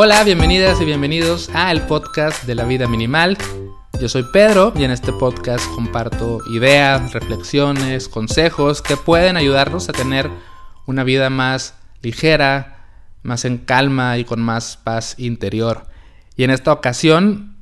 Hola, bienvenidas y bienvenidos a el podcast de la vida minimal. Yo soy Pedro y en este podcast comparto ideas, reflexiones, consejos que pueden ayudarnos a tener una vida más ligera, más en calma y con más paz interior. Y en esta ocasión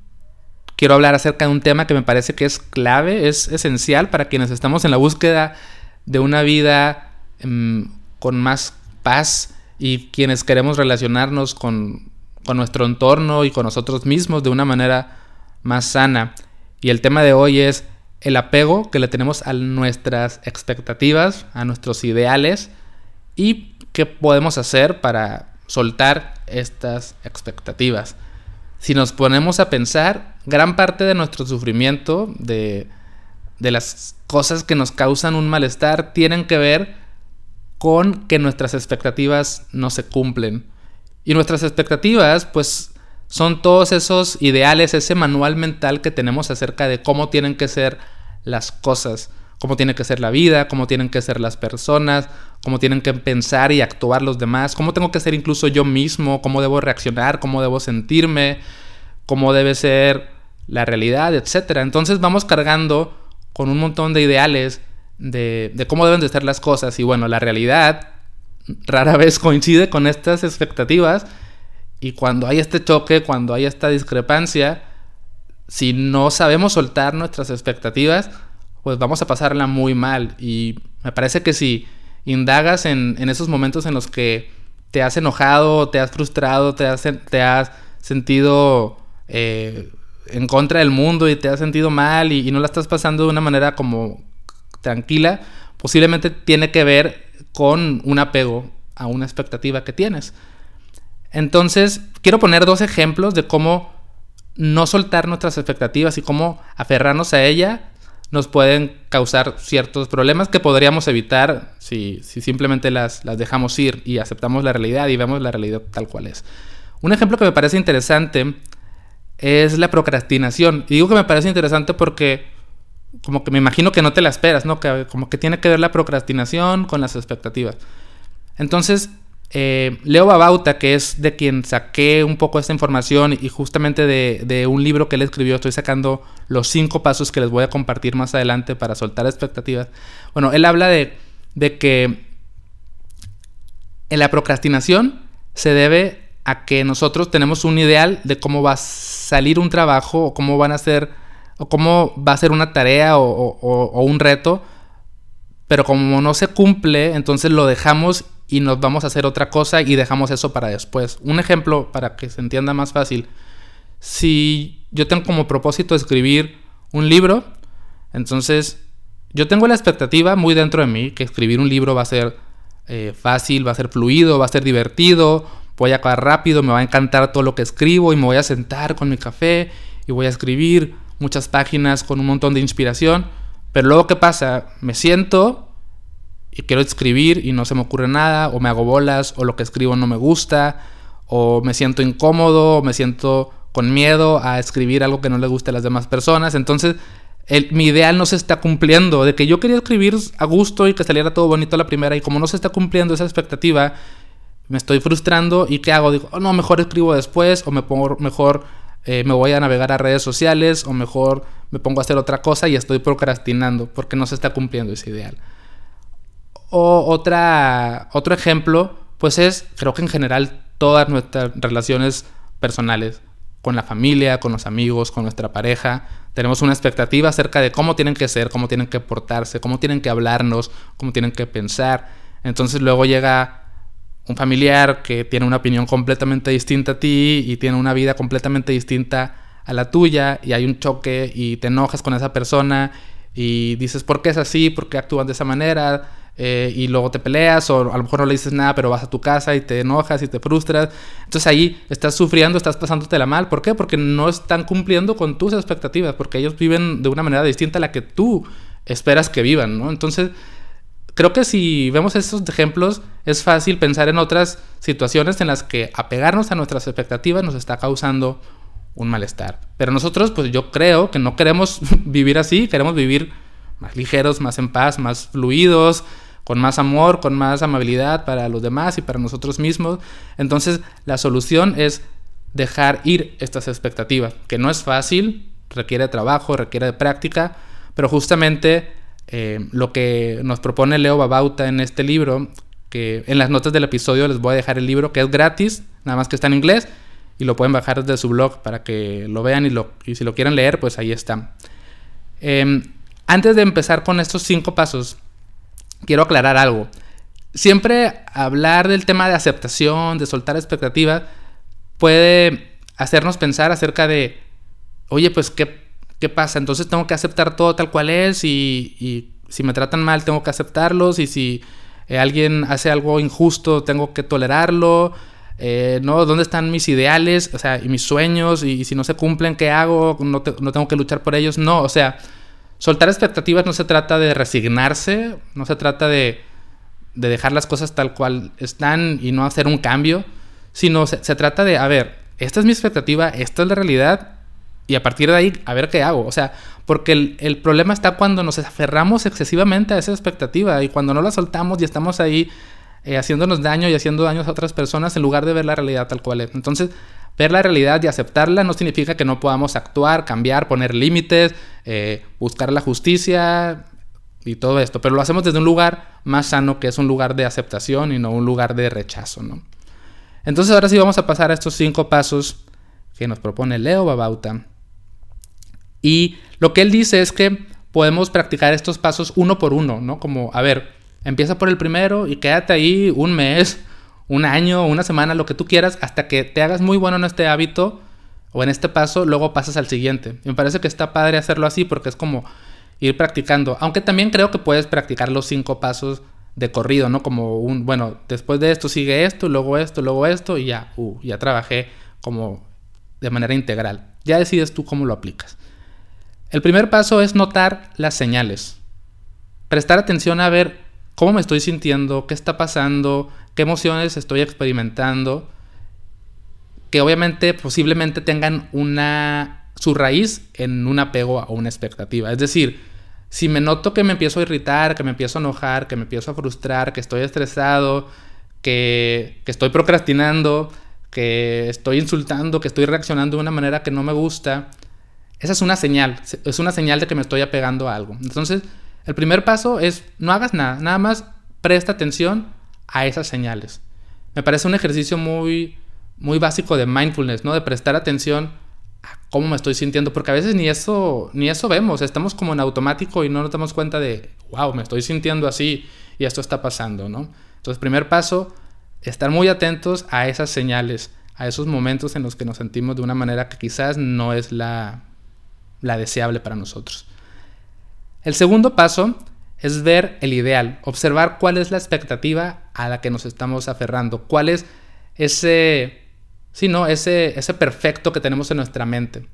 quiero hablar acerca de un tema que me parece que es clave, es esencial para quienes estamos en la búsqueda de una vida mm, con más paz y quienes queremos relacionarnos con, con nuestro entorno y con nosotros mismos de una manera más sana. Y el tema de hoy es el apego que le tenemos a nuestras expectativas, a nuestros ideales y qué podemos hacer para soltar estas expectativas. Si nos ponemos a pensar, gran parte de nuestro sufrimiento, de, de las cosas que nos causan un malestar, tienen que ver con que nuestras expectativas no se cumplen. Y nuestras expectativas, pues, son todos esos ideales, ese manual mental que tenemos acerca de cómo tienen que ser las cosas, cómo tiene que ser la vida, cómo tienen que ser las personas, cómo tienen que pensar y actuar los demás, cómo tengo que ser incluso yo mismo, cómo debo reaccionar, cómo debo sentirme, cómo debe ser la realidad, etc. Entonces vamos cargando con un montón de ideales de, de cómo deben de ser las cosas y bueno, la realidad rara vez coincide con estas expectativas y cuando hay este choque, cuando hay esta discrepancia, si no sabemos soltar nuestras expectativas, pues vamos a pasarla muy mal. Y me parece que si indagas en, esos momentos en los que te has enojado, te has frustrado, te has, te has sentido eh, en contra del mundo y te has sentido mal y, y no la estás pasando de una manera como tranquila, posiblemente tiene que ver con un apego a una expectativa que tienes. Entonces, quiero poner dos ejemplos de cómo no soltar nuestras expectativas y cómo aferrarnos a ella nos pueden causar ciertos problemas que podríamos evitar si, simplemente las, las, dejamos ir y aceptamos la realidad y vemos la realidad tal cual es. Un ejemplo que me parece interesante es la procrastinación. Y digo que me parece interesante porque como que me imagino que no te la esperas, ¿no? Que, como que tiene que ver la procrastinación con las expectativas. Entonces, eh, Leo Babauta, que es de quien saqué un poco esta información y justamente de, un libro que él escribió, estoy sacando los cinco pasos que les voy a compartir más adelante para soltar expectativas. Bueno, él habla de, de que en la procrastinación se debe a que nosotros tenemos un ideal de cómo va a salir un trabajo o cómo van a ser o cómo va a ser una tarea o, un reto, pero como no se cumple, entonces lo dejamos y nos vamos a hacer otra cosa y dejamos eso para después. Un ejemplo para que se entienda más fácil. Si yo tengo como propósito escribir un libro, entonces yo tengo la expectativa muy dentro de mí que escribir un libro va a ser eh, fácil, va a ser fluido, va a ser divertido, voy a acabar rápido, me va a encantar todo lo que escribo y me voy a sentar con mi café y voy a escribir muchas páginas con un montón de inspiración, pero luego ¿qué pasa? Me siento y quiero escribir y no se me ocurre nada, o me hago bolas, o lo que escribo no me gusta, o me siento incómodo, o me siento con miedo a escribir algo que no le guste a las demás personas. Entonces, mi ideal no se está cumpliendo, de que yo quería escribir a gusto y que saliera todo bonito la primera, y como no se está cumpliendo esa expectativa, me estoy frustrando y ¿qué hago? Digo, oh, no, mejor escribo después, o me pongo mejor eh, me voy a navegar a redes sociales o mejor me pongo a hacer otra cosa y estoy procrastinando porque no se está cumpliendo ese ideal. O otra, otro ejemplo, pues es, creo que en general todas nuestras relaciones personales, con la familia, con los amigos, con nuestra pareja, tenemos una expectativa acerca de cómo tienen que ser, cómo tienen que portarse, cómo tienen que hablarnos, cómo tienen que pensar. Entonces luego llega un familiar que tiene una opinión completamente distinta a ti y tiene una vida completamente distinta a la tuya y hay un choque y te enojas con esa persona y dices, ¿por qué es así? ¿Por qué actúan de esa manera? Eh, y luego te peleas o a lo mejor no le dices nada, pero vas a tu casa y te enojas y te frustras. Entonces ahí estás sufriendo, estás la mal. ¿Por qué? Porque no están cumpliendo con tus expectativas, porque ellos viven de una manera distinta a la que tú esperas que vivan, ¿no? Entonces Creo que si vemos estos ejemplos, es fácil pensar en otras situaciones en las que apegarnos a nuestras expectativas nos está causando un malestar. Pero nosotros, pues yo creo que no queremos vivir así, queremos vivir más ligeros, más en paz, más fluidos, con más amor, con más amabilidad para los demás y para nosotros mismos. Entonces, la solución es dejar ir estas expectativas, que no es fácil, requiere trabajo, requiere de práctica, pero justamente eh, lo que nos propone Leo Babauta en este libro, que en las notas del episodio les voy a dejar el libro, que es gratis, nada más que está en inglés, y lo pueden bajar desde su blog para que lo vean y, lo, si lo quieren leer, pues ahí está. Em, antes de empezar con estos cinco pasos, quiero aclarar algo. Siempre hablar del tema de aceptación, de soltar expectativas, puede hacernos pensar acerca de, oye, pues, ¿qué, qué pasa? Entonces tengo que aceptar todo tal cual es y, si me tratan mal tengo que aceptarlos y si eh, alguien hace algo injusto tengo que tolerarlo. Eh, ¿no? ¿Dónde están mis ideales? O sea, y mis sueños, y, si no se cumplen, ¿qué hago? No, tengo que luchar por ellos. No, o sea, soltar expectativas no se trata de resignarse, no se trata de, de dejar las cosas tal cual están y no hacer un cambio, sino se, trata de, a ver, esta es mi expectativa, esta es la realidad, y a partir de ahí, a ver qué hago. O sea, porque el, problema está cuando nos aferramos excesivamente a esa expectativa y cuando no la soltamos y estamos ahí eh, haciéndonos daño y haciendo daños a otras personas en lugar de ver la realidad tal cual es. Entonces, ver la realidad y aceptarla no significa que no podamos actuar, cambiar, poner límites, eh, buscar la justicia y todo esto, pero lo hacemos desde un lugar más sano que es un lugar de aceptación y no un lugar de rechazo, ¿no? Entonces ahora sí vamos a pasar a estos cinco pasos que nos propone Leo Babauta. Y lo que él dice es que podemos practicar estos pasos uno por uno, ¿no? Como, a ver, empieza por el primero y quédate ahí un mes, un año, una semana, lo que tú quieras, hasta que te hagas muy bueno en este hábito o en este paso, luego pasas al siguiente. Me parece que está padre hacerlo así porque es como ir practicando. Aunque también creo que puedes practicar los cinco pasos de corrido, ¿no? Como un, bueno, después de esto sigue esto, luego esto, luego esto y ya, uh, ya trabajé como de manera integral. Ya decides tú cómo lo aplicas. El primer paso es notar las señales. Prestar atención a ver cómo me estoy sintiendo, qué está pasando, qué emociones estoy experimentando, que obviamente posiblemente tengan una su raíz en un apego o una expectativa. Es decir, si me noto que me empiezo a irritar, que me empiezo a enojar, que me empiezo a frustrar, que estoy estresado, que, estoy procrastinando, que estoy insultando, que estoy reaccionando de una manera que no me gusta, esa es una señal, es una señal de que me estoy apegando a algo. Entonces, el primer paso es no hagas nada, nada más presta atención a esas señales. Me parece un ejercicio muy, muy básico de mindfulness, ¿no? De prestar atención cómo me estoy sintiendo, porque a veces ni eso, ni eso vemos, estamos como en automático y no nos damos cuenta de, wow, me estoy sintiendo así y esto está pasando, ¿no? Entonces, primer paso, estar muy atentos a esas señales, a esos momentos en los que nos sentimos de una manera que quizás no es la, la deseable para nosotros. El segundo paso es ver el ideal, observar cuál es la expectativa a la que nos estamos aferrando, cuál es ese sino ese, ese perfecto que tenemos en nuestra mente.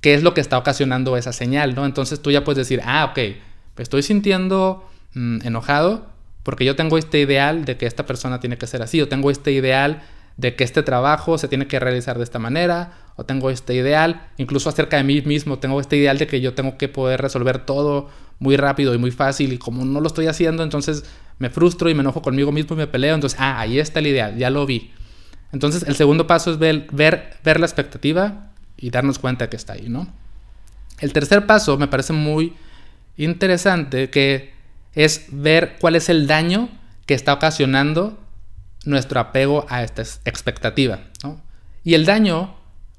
¿Qué es lo que está ocasionando esa señal? ¿no? Entonces tú ya puedes decir, ah, ok, estoy sintiendo mm, enojado porque yo tengo este ideal de que esta persona tiene que ser así, o tengo este ideal de que este trabajo se tiene que realizar de esta manera, o tengo este ideal, incluso acerca de mí mismo, tengo este ideal de que yo tengo que poder resolver todo muy rápido y muy fácil, y como no lo estoy haciendo, entonces me frustro y me enojo conmigo mismo y me peleo, entonces, ah, ahí está el ideal, ya lo vi. Entonces, el segundo paso es ver, ver, la expectativa y darnos cuenta que está ahí, ¿no? El tercer paso me parece muy interesante, que es ver cuál es el daño que está ocasionando nuestro apego a esta expectativa. ¿no? Y el daño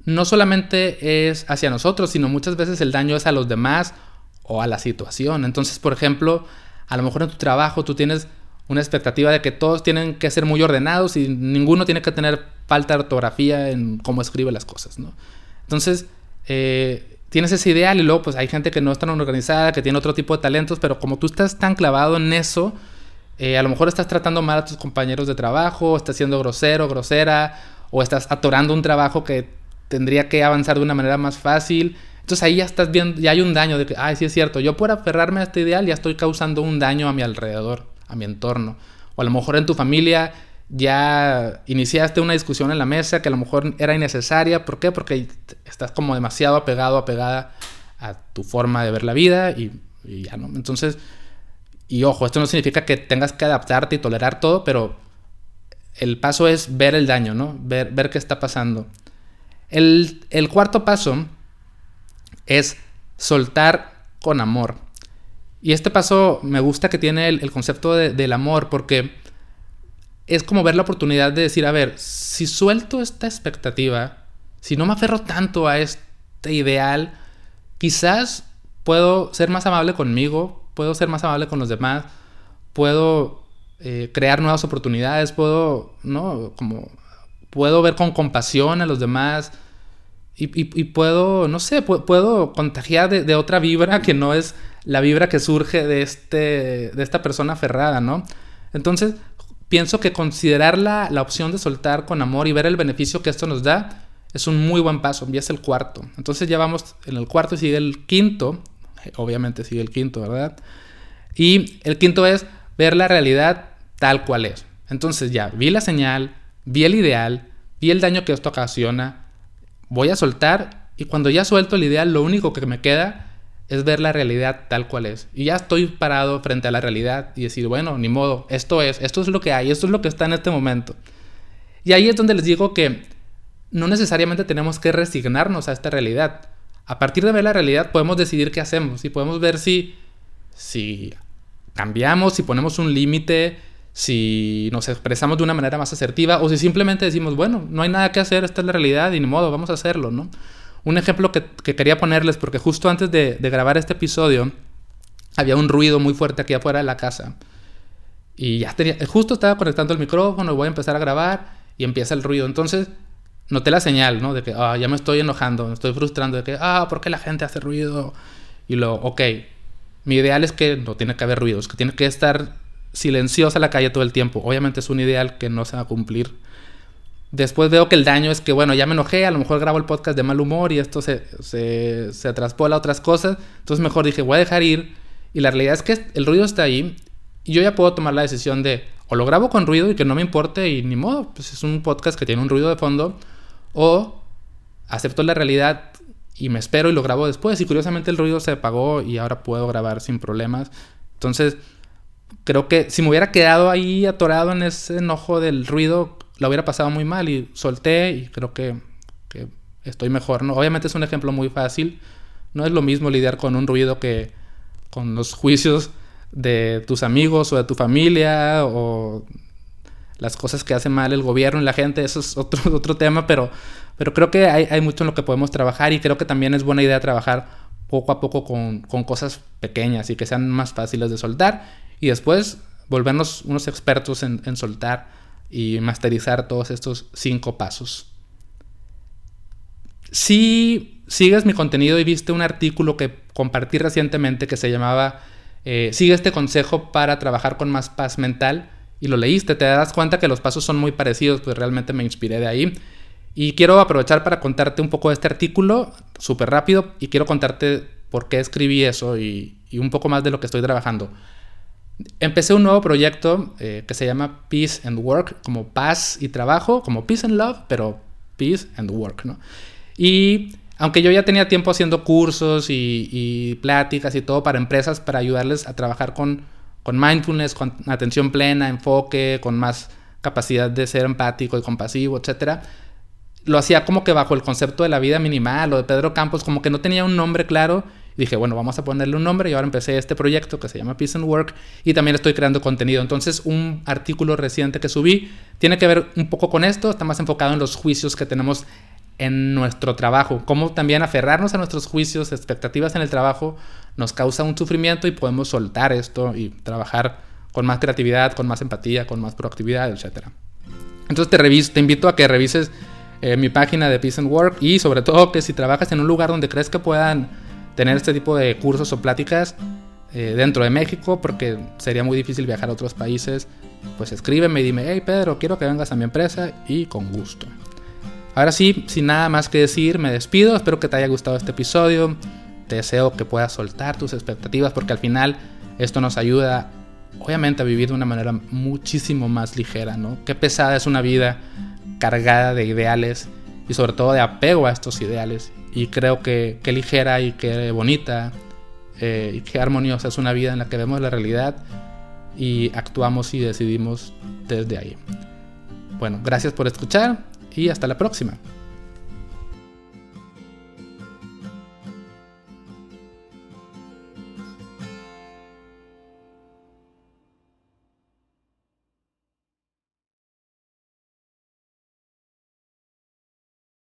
no solamente es hacia nosotros, sino muchas veces el daño es a los demás o a la situación. Entonces, por ejemplo, a lo mejor en tu trabajo tú tienes una expectativa de que todos tienen que ser muy ordenados y ninguno tiene que tener falta de ortografía en cómo escribe las cosas, ¿no? Entonces, eh, tienes ese ideal y luego pues hay gente que no es tan organizada, que tiene otro tipo de talentos, pero como tú estás tan clavado en eso, eh, a lo mejor estás tratando mal a tus compañeros de trabajo, estás siendo grosero, grosera, o estás atorando un trabajo que tendría que avanzar de una manera más fácil. Entonces ahí ya estás viendo, ya hay un daño de que, ay, sí es cierto, yo por aferrarme a este ideal ya estoy causando un daño a mi alrededor a mi entorno. O a lo mejor en tu familia ya iniciaste una discusión en la mesa que a lo mejor era innecesaria. ¿Por qué? Porque estás como demasiado apegado, apegada a tu forma de ver la vida y, ya no. Entonces, y ojo, esto no significa que tengas que adaptarte y tolerar todo, pero el paso es ver el daño, ¿no? Ver, ver qué está pasando. El, cuarto paso es soltar con amor. Y este paso me gusta que tiene el, concepto del amor porque es como ver la oportunidad de decir, a ver, si suelto esta expectativa, si no me aferro tanto a este ideal, quizás puedo ser más amable conmigo, puedo ser más amable con los demás, puedo eh, crear nuevas oportunidades, puedo, ¿no? Como puedo ver con compasión a los demás y, puedo, no sé, puedo, contagiar de, otra vibra que no es la vibra que surge de, este, de esta persona aferrada, ¿no? Entonces, pienso que considerar la, la opción de soltar con amor y ver el beneficio que esto nos da es un muy buen paso, y es el cuarto. Entonces ya vamos en el cuarto y sigue el quinto, obviamente sigue el quinto, ¿verdad? Y el quinto es ver la realidad tal cual es. Entonces ya vi la señal, vi el ideal, vi el daño que esto ocasiona, voy a soltar y cuando ya suelto el ideal lo único que me queda es ver la realidad tal cual es. Y ya estoy parado frente a la realidad y decir, bueno, ni modo, esto es, esto es lo que hay, esto es lo que está en este momento. Y ahí es donde les digo que no necesariamente tenemos que resignarnos a esta realidad. A partir de ver la realidad podemos decidir qué hacemos y podemos ver si, si cambiamos, si ponemos un límite, si nos expresamos de una manera más asertiva o si simplemente decimos, bueno, no hay nada que hacer, esta es la realidad y ni modo, vamos a hacerlo, ¿no? Un ejemplo que, quería ponerles, porque justo antes de, grabar este episodio, había un ruido muy fuerte aquí afuera de la casa. Y ya tenía, justo estaba conectando el micrófono, voy a empezar a grabar y empieza el ruido. Entonces, noté la señal, ¿no? De que, ah, ya me estoy enojando, estoy frustrando, de que, ah, ¿por qué la gente hace ruido? Y luego, ok, mi ideal es que no tiene que haber ruidos, que tiene que estar silenciosa la calle todo el tiempo. Obviamente es un ideal que no se va a cumplir. Después veo que el daño es que, bueno, ya me enojé, a lo mejor grabo el podcast de mal humor y esto se, se, se traspola a otras cosas. Entonces mejor dije, voy a dejar ir. Y la realidad es que el ruido está ahí y yo ya puedo tomar la decisión de o lo grabo con ruido y que no me importe y ni modo, pues es un podcast que tiene un ruido de fondo o acepto la realidad y me espero y lo grabo después. Y curiosamente el ruido se apagó y ahora puedo grabar sin problemas. Entonces, creo que si me hubiera quedado ahí atorado en ese enojo del ruido, lo hubiera pasado muy mal y solté y creo que, estoy mejor. ¿no? Obviamente es un ejemplo muy fácil. No es lo mismo lidiar con un ruido que con los juicios de tus amigos o de tu familia o las cosas que hace mal el gobierno y la gente, eso es otro, otro tema, pero, pero creo que hay, mucho en lo que podemos trabajar y creo que también es buena idea trabajar poco a poco con, cosas pequeñas y que sean más fáciles de soltar y después volvernos unos expertos en, soltar y masterizar todos estos cinco pasos. Si sigues mi contenido y viste un artículo que compartí recientemente que se llamaba eh, Sigue este consejo para trabajar con más paz mental, y lo leíste, te das cuenta que los pasos son muy parecidos, pues realmente me inspiré de ahí. Y quiero aprovechar para contarte un poco de este artículo, súper rápido, y quiero contarte por qué escribí eso y, un poco más de lo que estoy trabajando. Empecé un nuevo proyecto eh, que se llama Peace and Work, como paz y trabajo, como Peace and Love, pero Peace and Work, ¿no? Y aunque yo ya tenía tiempo haciendo cursos y, y pláticas y todo para empresas para ayudarles a trabajar con con mindfulness, con atención plena, enfoque, con más capacidad de ser empático y compasivo, etc. Lo hacía como que bajo el concepto de la vida minimal o de Pedro Campos, como que no tenía un nombre claro. Dije, bueno, vamos a ponerle un nombre y ahora empecé este proyecto que se llama Peace and Work y también estoy creando contenido. Entonces, un artículo reciente que subí tiene que ver un poco con esto, está más enfocado en los juicios que tenemos en nuestro trabajo, cómo también aferrarnos a nuestros juicios, expectativas en el trabajo nos causa un sufrimiento y podemos soltar esto y trabajar con más creatividad, con más empatía, con más proactividad, etc. Entonces te, te invito a que revises eh, mi página de Peace and Work y sobre todo que si trabajas en un lugar donde crees que puedan tener este tipo de cursos o pláticas eh, dentro de México, porque sería muy difícil viajar a otros países, pues escríbeme y dime, hey Pedro, quiero que vengas a mi empresa y con gusto. Ahora sí, sin nada más que decir, me despido. Espero que te haya gustado este episodio. Te deseo que puedas soltar tus expectativas porque al final esto nos ayuda, obviamente, a vivir de una manera muchísimo más ligera, ¿no? Qué pesada es una vida cargada de ideales y sobre todo de apego a estos ideales. Y creo que qué ligera y qué bonita eh, y qué armoniosa es una vida en la que vemos la realidad y actuamos y decidimos desde ahí. Bueno, gracias por escuchar y hasta la próxima.